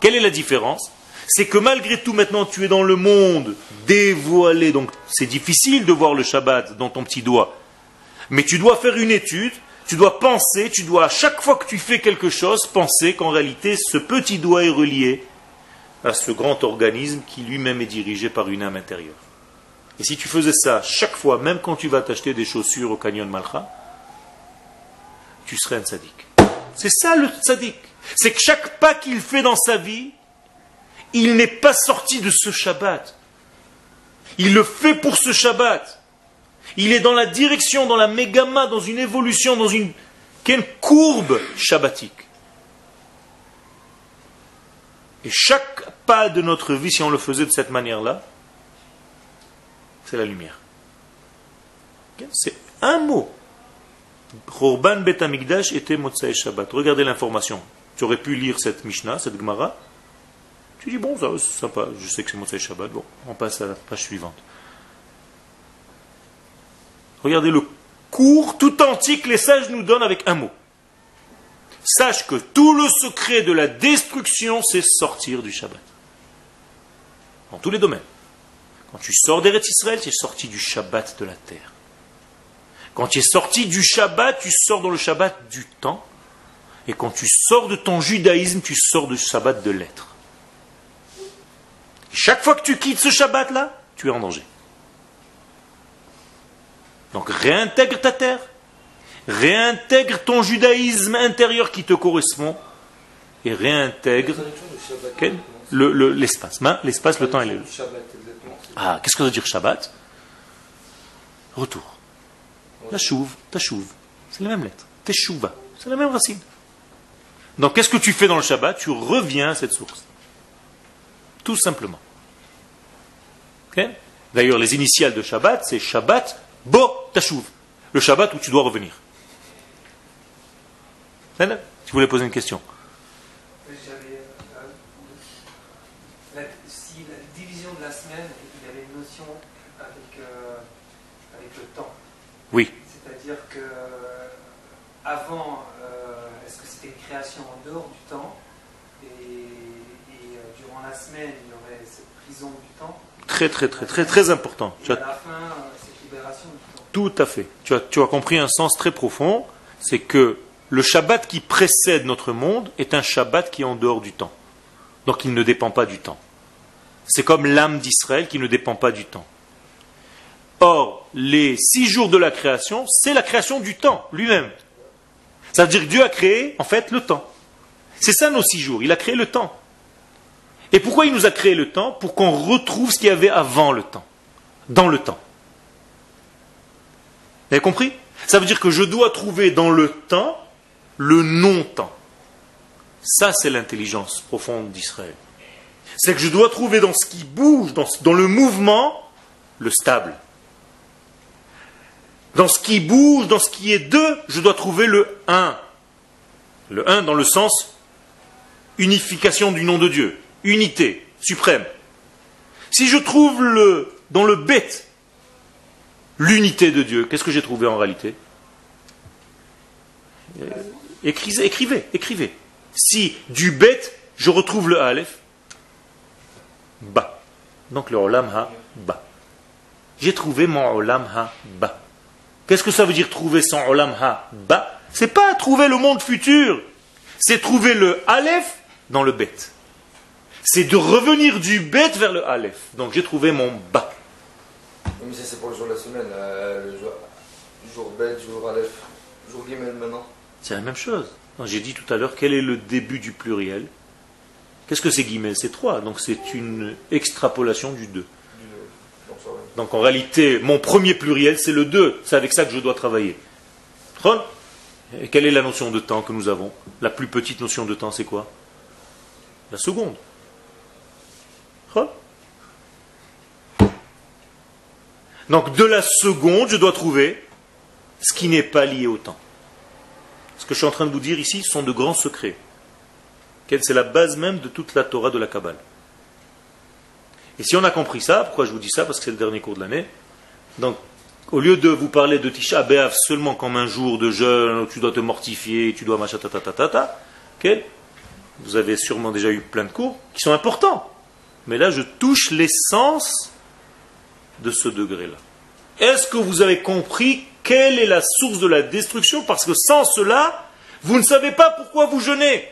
Quelle est la différence? C'est que malgré tout, maintenant, tu es dans le monde dévoilé. Donc, c'est difficile de voir le Shabbat dans ton petit doigt. Mais tu dois faire une étude, tu dois penser, tu dois, à chaque fois que tu fais quelque chose, penser qu'en réalité, ce petit doigt est relié à ce grand organisme qui lui-même est dirigé par une âme intérieure. Et si tu faisais ça chaque fois, même quand tu vas t'acheter des chaussures au canyon Malcha, tu serais un tzaddik. C'est ça le tzaddik. C'est que chaque pas qu'il fait dans sa vie, il n'est pas sorti de ce Shabbat. Il le fait pour ce Shabbat. Il est dans la direction, dans la mégama, dans une évolution, dans une, quelle courbe shabbatique. Et chaque pas de notre vie, si on le faisait de cette manière-là, c'est la lumière. C'est un mot. Khorban Bet Amigdash était Motsai Shabbat. Regardez l'information. Tu aurais pu lire cette Mishnah, cette Gemara. Tu dis, bon, ça c'est sympa, je sais que c'est Motsai Shabbat. Bon, on passe à la page suivante. Regardez le cours tout entier que les sages nous donnent avec un mot. Sache que tout le secret de la destruction, c'est sortir du Shabbat. Dans tous les domaines. Quand tu sors d'Eretz Israël, tu es sorti du Shabbat de la terre. Quand tu es sorti du Shabbat, tu sors dans le Shabbat du temps. Et quand tu sors de ton judaïsme, tu sors du Shabbat de l'être. Chaque fois que tu quittes ce Shabbat-là, tu es en danger. Donc réintègre ta terre, réintègre ton judaïsme intérieur qui te correspond, et réintègre l'espace. Le, l'espace, le temps et le... Ah, qu'est-ce que ça veut dire Shabbat? Retour. La chouve, ta chouve. C'est la même lettre. Teshuva. C'est la même racine. Donc qu'est-ce que tu fais dans le Shabbat? Tu reviens à cette source. Tout simplement. D'ailleurs, les initiales de Shabbat, c'est Shabbat Bo Tashuv. Le Shabbat où tu dois revenir. Tu voulais poser une question. J'avais. euh, la- si la division de la semaine, il y avait une notion avec, euh, avec le temps. Oui. C'est-à-dire que euh, avant, euh, est-ce que c'était une création en dehors du temps? Et, et, durant la semaine, il y aurait cette prison du temps? Très, très, très, très, très important. Et à la fin, euh, cette libération du temps. Tout à fait. Tu as, compris un sens très profond, c'est que le Shabbat qui précède notre monde est un Shabbat qui est en dehors du temps. Donc il ne dépend pas du temps. C'est comme l'âme d'Israël qui ne dépend pas du temps. Or, les six jours de la création, c'est la création du temps lui-même. Ça veut dire que Dieu a créé, en fait, le temps. C'est ça nos six jours. Il a créé le temps. Et pourquoi il nous a créé le temps? Pour qu'on retrouve ce qu'il y avait avant le temps. Dans le temps. Vous avez compris? Ça veut dire que je dois trouver dans le temps le non-temps. Ça, c'est l'intelligence profonde d'Israël. C'est que je dois trouver dans ce qui bouge, dans, le mouvement, le stable. Dans ce qui bouge, dans ce qui est deux, je dois trouver le un. Le un dans le sens unification du nom de Dieu, unité suprême. Si je trouve le dans le bête l'unité de Dieu, qu'est-ce que j'ai trouvé en réalité? Écrivez, écrivez, écrivez. Si du bête, je retrouve le Aleph, ba. Donc le Olam ha ba. J'ai trouvé mon Olam ha ba. Qu'est-ce que ça veut dire trouver son Olam ha ba? C'est pas trouver le monde futur, c'est trouver le Aleph dans le bête. C'est de revenir du bête vers le Aleph. Donc j'ai trouvé mon ba. Mais ça, c'est pour le jour de la semaine. euh, le jour, jour bête, jour Aleph, jour Gimel maintenant. C'est la même chose. J'ai dit tout à l'heure quel est le début du pluriel? Qu'est-ce que c'est guillemets C'est 3, donc c'est une extrapolation du 2. Du, donc, en réalité, mon premier pluriel, c'est le 2. C'est avec ça que je dois travailler. Et quelle est la notion de temps que nous avons? La plus petite notion de temps, c'est quoi? La seconde. Donc de la seconde, je dois trouver ce qui n'est pas lié au temps. Ce que je suis en train de vous dire ici sont de grands secrets. C'est la base même de toute la Torah de la Kabbale. Et si on a compris ça, pourquoi je vous dis ça Parce que c'est le dernier cours de l'année. Donc, au lieu de vous parler de Tisha B'Av seulement comme un jour de jeûne, tu dois te mortifier, tu dois machin, ta, ta, ta, ta, vous avez sûrement déjà eu plein de cours qui sont importants. Mais là, je touche l'essence de ce degré-là. Est-ce que vous avez compris quelle est la source de la destruction? Parce que sans cela, vous ne savez pas pourquoi vous jeûnez.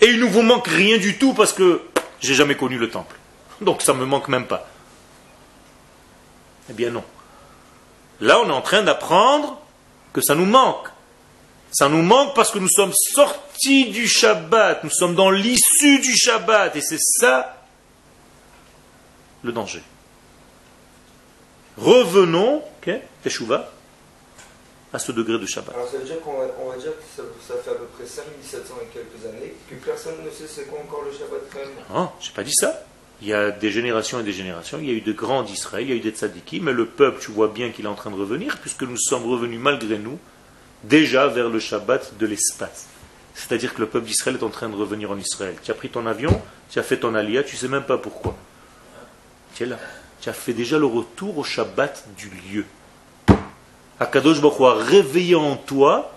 Et il ne vous manque rien du tout parce que j'ai jamais connu le temple. Donc ça ne me manque même pas. Eh bien non. Là, on est en train d'apprendre que ça nous manque. Ça nous manque parce que nous sommes sortis du Shabbat, nous sommes dans l'issue du Shabbat, et c'est ça le danger. Revenons, okay, Teshuva, à ce degré de Shabbat. Alors ça veut dire qu'on va, on va dire que ça, ça, fait à peu près 5700 et quelques années, que personne ne sait c'est quoi encore le Shabbat quand même. Non, j'ai pas dit ça. Il y a des générations et des générations. Il y a eu de grands d'Israël, il y a eu des tzadikis, mais le peuple, tu vois bien qu'il est en train de revenir, puisque nous sommes revenus malgré nous, déjà vers le Shabbat de l'espace. C'est-à-dire que le peuple d'Israël est en train de revenir en Israël. Tu as pris ton avion, tu as fait ton alia, tu ne sais même pas pourquoi. Tu es là. Tu as fait déjà le retour au Shabbat du lieu. Akadosh Baruch a réveillé en toi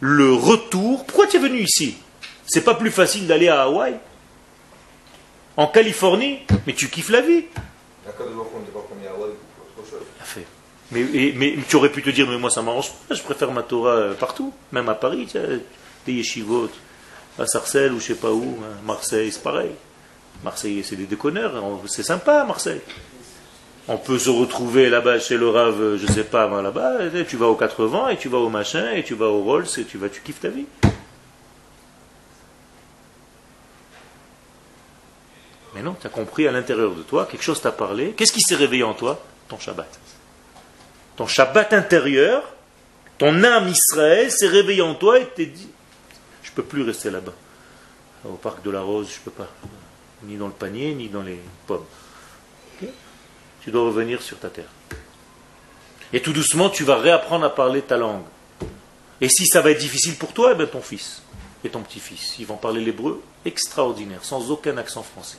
le retour. Pourquoi tu es venu ici? C'est pas plus facile d'aller à Hawaï en Californie, mais tu kiffes la vie. Mais, mais, tu aurais pu te dire, mais moi ça m'arrange pas, je préfère ma Torah euh, partout, même à Paris, des yeshivot, à Sarcelles ou je sais pas où, hein. Marseille c'est pareil. Marseille c'est des déconneurs, c'est sympa Marseille. On peut se retrouver là-bas chez le Rave, je sais pas, là-bas, tu vas au 80 et tu vas au machin et tu vas au Rolls et tu vas, tu kiffes ta vie. Mais non, tu as compris à l'intérieur de toi, quelque chose t'a parlé. Qu'est-ce qui s'est réveillé en toi? Ton Shabbat. Ton Shabbat intérieur, ton âme Israël s'est réveillée en toi et t'es dit Je peux plus rester là-bas. Au parc de la Rose, je peux pas. Ni dans le panier, ni dans les pommes. Tu dois revenir sur ta terre. Et tout doucement, tu vas réapprendre à parler ta langue. Et si ça va être difficile pour toi, eh bien ton fils et ton petit-fils, ils vont parler l'hébreu extraordinaire, sans aucun accent français.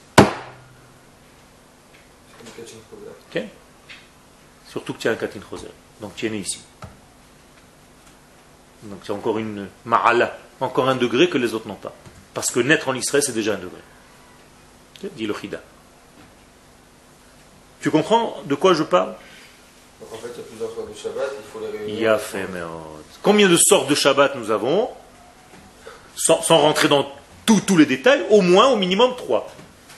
Surtout que tu as un Katin Choser. Donc tu es né ici. Donc c'est encore une ma'ala, encore un degré que les autres n'ont pas. Parce que naître en Israël, c'est déjà un degré. Dit le Chida. Tu comprends de quoi je parle? Donc en fait, il y a plusieurs sortes de Shabbat, il faut les réunir. Il y a fait, mais Combien de sortes de Shabbat nous avons? Sans, sans, rentrer dans tous les détails, au moins, au minimum trois.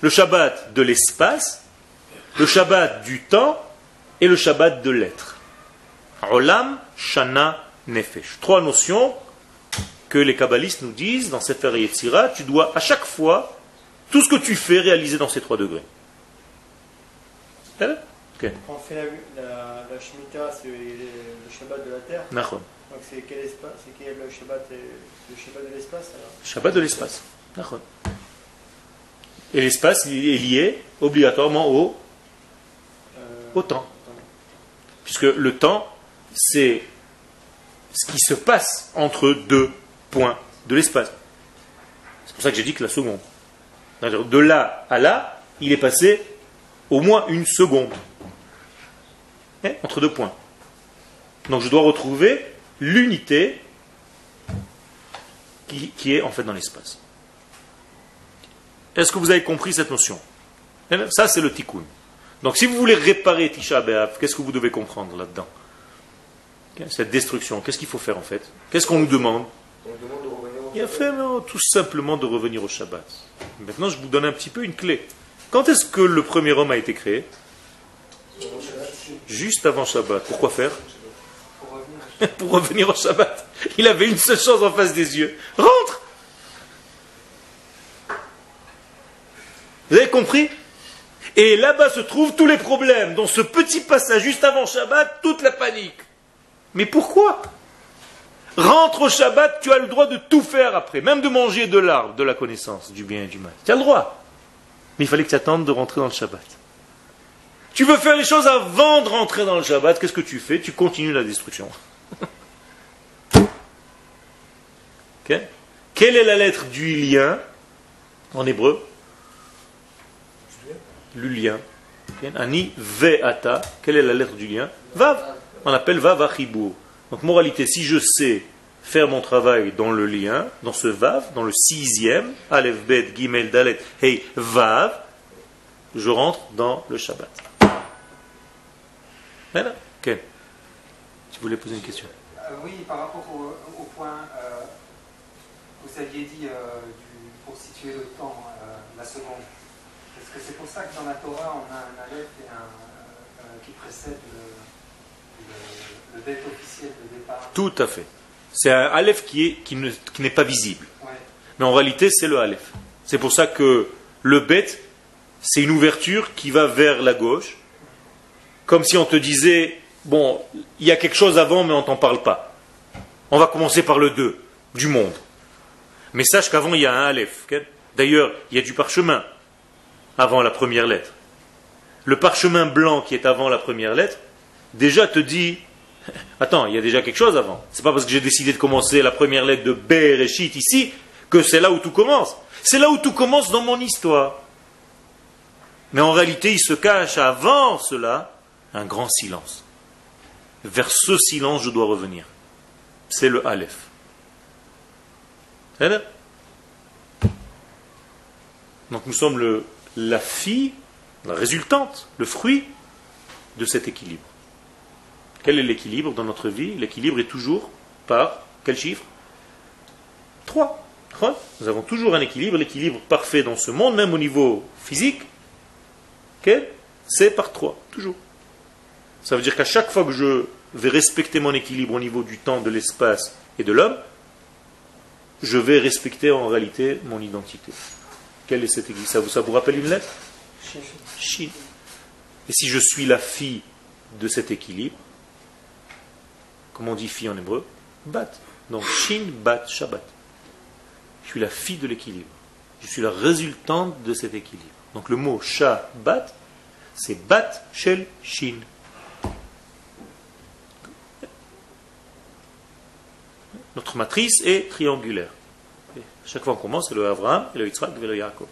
Le Shabbat de l'espace, le Shabbat du temps et le Shabbat de l'être. Olam, Shana, Nefesh. Trois notions que les kabbalistes nous disent dans Sefer Yetzira, tu dois à chaque fois, tout ce que tu fais, réaliser dans ces trois degrés. Okay. Quand on fait la, la, la Shemitah, c'est le Shabbat de la terre. Donc c'est quel, espace, c'est quel le, Shabbat, le Shabbat de l'espace Le Shabbat de l'espace. Et l'espace est lié obligatoirement au au temps. Puisque le temps, c'est ce qui se passe entre deux points de l'espace. C'est pour ça que j'ai dit que la seconde. De là à là, il est passé au moins une seconde. Hein, entre deux points. Donc je dois retrouver l'unité qui, qui, est en fait dans l'espace. Est-ce que vous avez compris cette notion? Ça, c'est le tikkun. Donc si vous voulez réparer Tisha B'Av, qu'est-ce que vous devez comprendre là-dedans? Cette destruction, qu'est-ce qu'il faut faire en fait? Qu'est-ce qu'on nous demande? Il a fait tout simplement de revenir au Shabbat. Maintenant, je vous donne un petit peu une clé. Quand est-ce que le premier homme a été créé? Juste avant Shabbat. Pourquoi faire? Pour revenir au Shabbat. Il avait une seule chose en face des yeux. Rentre Vous avez compris? Et là-bas se trouvent tous les problèmes. Dans ce petit passage juste avant Shabbat, toute la panique. Mais pourquoi? Rentre au Shabbat, tu as le droit de tout faire après, même de manger de l'arbre, de la connaissance, du bien et du mal. Tu as le droit. Mais il fallait que tu attendes de rentrer dans le Shabbat. Tu veux faire les choses avant de rentrer dans le Shabbat, qu'est-ce que tu fais? Tu continues la destruction. Quelle est la lettre du lien en hébreu? Lulien. Ani ve'ata. Quelle est la lettre du lien? Vav. On appelle vav. Donc, moralité, si je sais faire mon travail dans le lien, dans ce vav, dans le sixième, Aleph, Bet, Gimel, Dalet, Hey, vav, je rentre dans le Shabbat. Voilà. Ken, tu voulais poser une question euh, Oui, par rapport au, point, euh, vous aviez dit euh, pour situer le temps, la seconde. Est-ce que c'est pour ça que dans la Torah, on a un Aleph et un, qui précède le officiel de départ? Tout à fait. C'est un Aleph qui, est, qui, n'est pas visible. Mais en réalité, c'est le Aleph. C'est pour ça que le Bet, c'est une ouverture qui va vers la gauche. Comme si on te disait, bon, il y a quelque chose avant, mais on t'en parle pas. On va commencer par le 2, du monde. Mais sache qu'avant, il y a un Aleph. D'ailleurs, il y a du parchemin avant la première lettre. Le parchemin blanc qui est avant la première lettre, déjà te dit Attends, il y a déjà quelque chose avant. C'est pas parce que j'ai décidé de commencer la première lettre de Bereshit ici que c'est là où tout commence. C'est là où tout commence dans mon histoire. Mais en réalité, il se cache avant cela un grand silence. Vers ce silence, je dois revenir. C'est le Aleph. Donc nous sommes la fille, la résultante, le fruit de cet équilibre. Quel est l'équilibre dans notre vie? L'équilibre est toujours par quel chiffre? 3. Nous avons toujours un équilibre, l'équilibre parfait dans ce monde, même au niveau physique. C'est par 3, toujours. Ça veut dire qu'à chaque fois que je vais respecter mon équilibre au niveau du temps, de l'espace et de l'homme, je vais respecter en réalité mon identité. Quelle est cette équilibre ça vous, ça vous rappelle une lettre? Shin. Et si je suis la fille de cet équilibre, comme on dit fille en hébreu, bat. Donc shin, bat, shabbat. Je suis la fille de l'équilibre. Je suis la résultante de cet équilibre. Donc le mot shabbat, c'est bat shel shin. Notre matrice est triangulaire. chaque fois qu'on commence, c'est le Avraham, le Yitzhak et le Yaakov.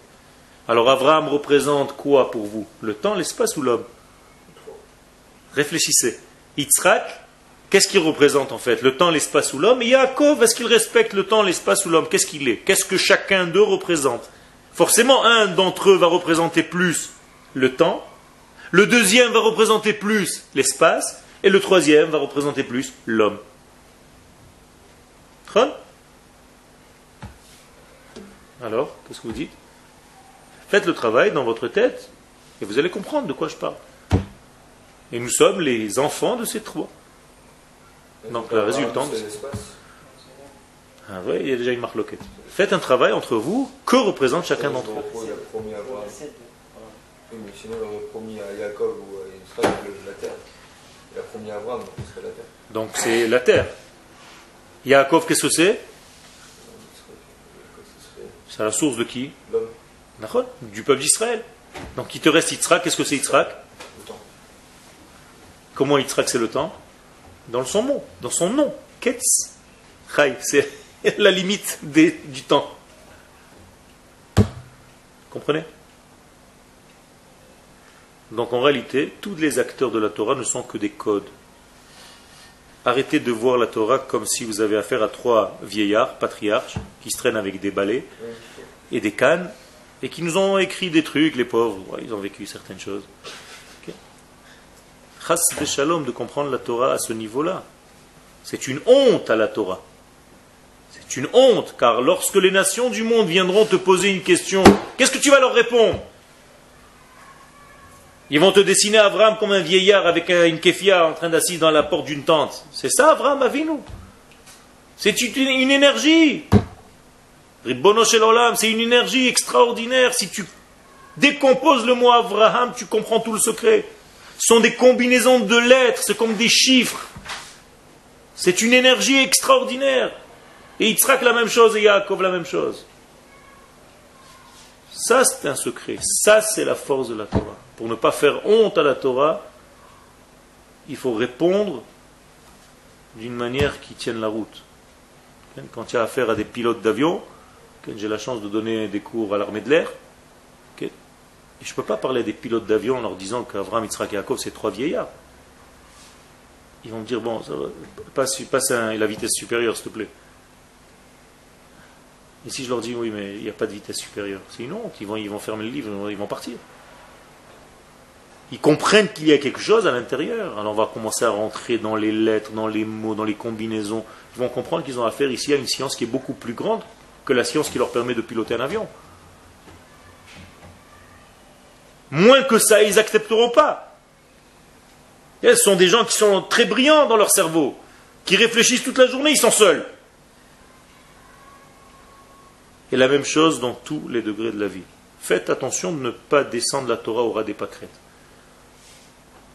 Alors Avraham représente quoi pour vous? Le temps, l'espace ou l'homme? Réfléchissez. Yitzhak, Qu'est-ce qu'il représente en fait? Le temps, l'espace ou l'homme? Et Yaakov, est-ce qu'il respecte le temps, l'espace ou l'homme? Qu'est-ce qu'il est? Qu'est-ce que chacun d'eux représente? Forcément, un d'entre eux va représenter plus le temps, le deuxième va représenter plus l'espace, et le troisième va représenter plus l'homme. Alors, qu'est-ce que vous dites? Faites le travail dans votre tête, et vous allez comprendre de quoi je parle. Et nous sommes les enfants de ces trois. Donc la résultante. Ah ouais, il y a déjà une marque loquette. Faites un travail entre vous. Que représente chacun d'entre vous Oui, mais sinon, à Jacob ou à Israël, la terre. Et la première à Abraham, donc ce serait la terre. Donc c'est la terre. Yaakov, qu'est-ce que c'est? C'est la source de qui? L'homme. Du peuple d'Israël. Donc il te reste Yitzhak, qu'est-ce que c'est Yitzhak? Le temps. Comment Yitzhak c'est le temps? Dans son nom, dans son nom. Ketz. c'est la limite du temps. Comprenez? Donc en réalité, tous les acteurs de la Torah ne sont que des codes. Arrêtez de voir la Torah comme si vous avez affaire à trois vieillards, patriarches, qui se traînent avec des balais et des cannes, et qui nous ont écrit des trucs, les pauvres, ils ont vécu certaines choses de shalom de comprendre la Torah à ce niveau-là. C'est une honte à la Torah. C'est une honte, car lorsque les nations du monde viendront te poser une question, qu'est-ce que tu vas leur répondre? Ils vont te dessiner Abraham comme un vieillard avec une kefia en train d'assister dans la porte d'une tente. C'est ça, Abraham nous C'est une énergie. c'est une énergie extraordinaire. Si tu décomposes le mot Abraham, tu comprends tout le secret sont des combinaisons de lettres, c'est comme des chiffres. C'est une énergie extraordinaire. Et Yitzhak la même chose et Yaakov la même chose. Ça, c'est un secret. Ça, c'est la force de la Torah. Pour ne pas faire honte à la Torah, il faut répondre d'une manière qui tienne la route. Quand il y a affaire à des pilotes d'avion, j'ai la chance de donner des cours à l'armée de l'air, je ne peux pas parler des pilotes d'avion en leur disant qu'Avram, Yitzhak et Yaakov, c'est trois vieillards. Ils vont me dire, bon, passe, passe la vitesse supérieure, s'il te plaît. Et si je leur dis, oui, mais il n'y a pas de vitesse supérieure, c'est une honte, ils vont, ils vont fermer le livre, ils vont partir. Ils comprennent qu'il y a quelque chose à l'intérieur. Alors on va commencer à rentrer dans les lettres, dans les mots, dans les combinaisons. Ils vont comprendre qu'ils ont affaire ici à une science qui est beaucoup plus grande que la science qui leur permet de piloter un avion. Moins que ça, ils n'accepteront pas. ce sont des gens qui sont très brillants dans leur cerveau, qui réfléchissent toute la journée, ils sont seuls. Et la même chose dans tous les degrés de la vie. Faites attention de ne pas descendre la Torah au ras des pâquerettes.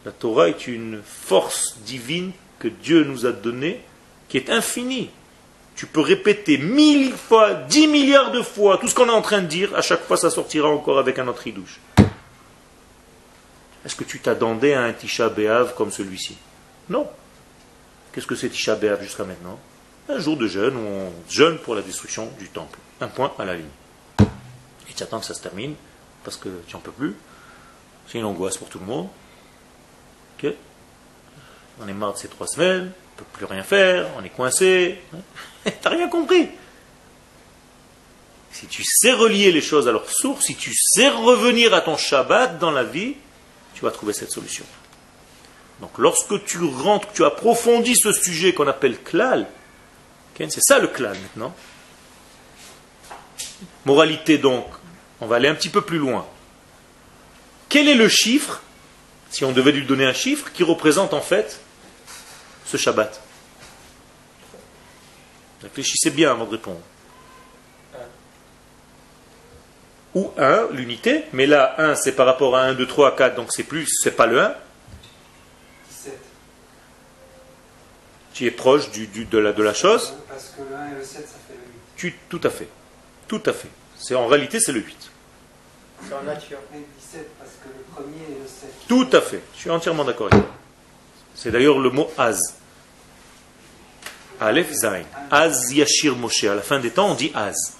La Torah est une force divine que Dieu nous a donnée, qui est infinie. Tu peux répéter mille fois, dix milliards de fois tout ce qu'on est en train de dire, à chaque fois ça sortira encore avec un autre idouche. Est-ce que tu t'attendais à un Tisha B'Av comme celui-ci? Non. Qu'est-ce que c'est Tisha B'Av jusqu'à maintenant? Un jour de jeûne où on jeûne pour la destruction du temple. Un point à la ligne. Et tu attends que ça se termine, parce que tu n'en peux plus. C'est une angoisse pour tout le monde. On est marre de ces trois semaines, on ne peut plus rien faire, on est coincé. T'as rien compris. Si tu sais relier les choses à leur source, si tu sais revenir à ton Shabbat dans la vie, tu vas trouver cette solution. Donc lorsque tu rentres, tu approfondis ce sujet qu'on appelle klal, c'est ça le klal maintenant. Moralité donc, on va aller un petit peu plus loin. Quel est le chiffre si on devait lui donner un chiffre qui représente en fait ce Shabbat? Réfléchissez bien avant de répondre. Ou 1, l'unité, mais là 1 c'est par rapport à 1, 2, 3, 4, donc c'est plus, c'est pas le 1. 17. Tu es proche du, de, la, de la chose. Parce que le 1 et le 7 ça fait le 8. Tu, tout à fait. Tout à fait. C'est, en réalité c'est le 8. C'est en nature. 17 parce que le premier et le 7. Tout à fait. Je suis entièrement d'accord avec C'est d'ailleurs le mot Az. Aleph Zain. Az Yashir Moshe. À la fin des temps, on dit Az.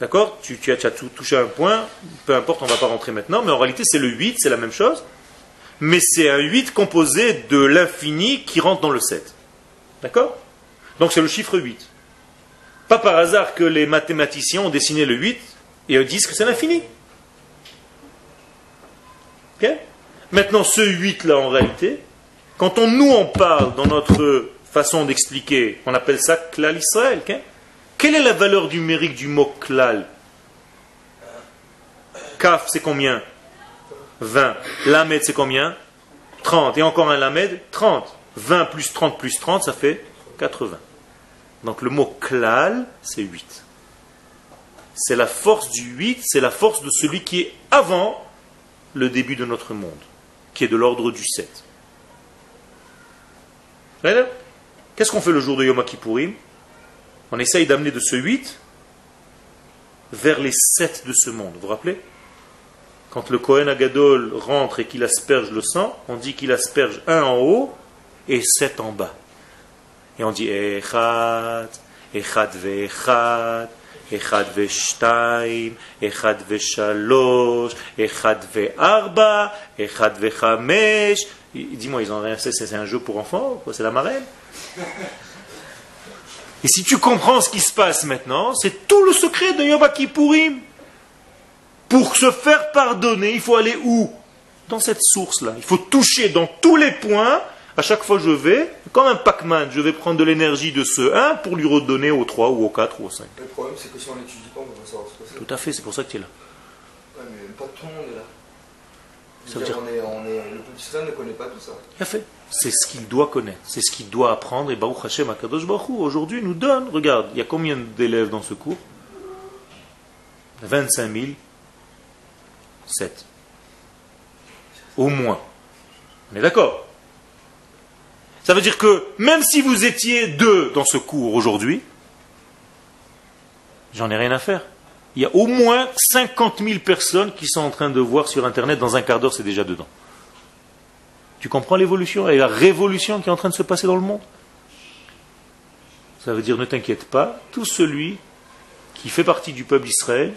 D'accord tu, as, touché un point, peu importe, on ne va pas rentrer maintenant, mais en réalité c'est le 8, c'est la même chose. Mais c'est un 8 composé de l'infini qui rentre dans le 7. D'accord Donc c'est le chiffre 8. Pas par hasard que les mathématiciens ont dessiné le 8 et disent que c'est l'infini. Maintenant, ce 8 là, en réalité, quand on nous en parle dans notre façon d'expliquer, on appelle ça klal Israël. Quelle est la valeur numérique du mot klal? Kaf, c'est combien? 20. Lamed, c'est combien? 30. Et encore un lamed 30. 20 plus 30 plus 30, ça fait 80. Donc le mot klal, c'est 8. C'est la force du 8, c'est la force de celui qui est avant le début de notre monde, qui est de l'ordre du 7. Qu'est-ce qu'on fait le jour de Yom Kippourim on essaye d'amener de ce 8 vers les 7 de ce monde. Vous vous rappelez? Quand le Kohen Agadol rentre et qu'il asperge le sang, on dit qu'il asperge un en haut et 7 en bas. Et on dit Echad, Echad ve Echad, Echad ve Shtaim, Echad ve Shalosh, Echad ve Arba, Echad ve Chamesh. Dis-moi, ils ont c'est un jeu pour enfants? C'est la marraine? Et si tu comprends ce qui se passe maintenant, c'est tout le secret de Yom Kippourim. Pour se faire pardonner, il faut aller où? Dans cette source-là. Il faut toucher dans tous les points à chaque fois je vais, comme un Pac-Man, je vais prendre de l'énergie de ce 1 pour lui redonner au 3 ou au 4 ou au 5. Le problème, c'est que si on n'étudie pas, on va pas savoir ce que c'est. Tout à fait, c'est pour ça que tu es là. Ouais, mais pas tout le monde est là. Ça veut dire, on est, on est, le ne connaît pas tout ça. Fait. C'est ce qu'il doit connaître, c'est ce qu'il doit apprendre. Et Baruch Hashem Akadosh Baruch aujourd'hui nous donne, regarde, il y a combien d'élèves dans ce cours? 25 000, 7. Au moins. On est d'accord? Ça veut dire que même si vous étiez deux dans ce cours aujourd'hui, j'en ai rien à faire. Il y a au moins 50 000 personnes qui sont en train de voir sur Internet, dans un quart d'heure, c'est déjà dedans. Tu comprends l'évolution et la révolution qui est en train de se passer dans le monde? Ça veut dire, ne t'inquiète pas, tout celui qui fait partie du peuple d'Israël,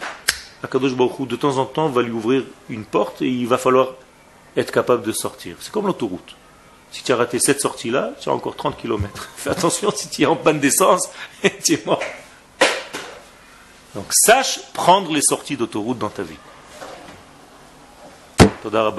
Akadosh Baruch de temps en temps, va lui ouvrir une porte et il va falloir être capable de sortir. C'est comme l'autoroute. Si tu as raté cette sortie-là, tu as encore 30 km. Fais attention si tu es en panne d'essence, tu es mort. Donc sache prendre les sorties d'autoroute dans ta vie. Toda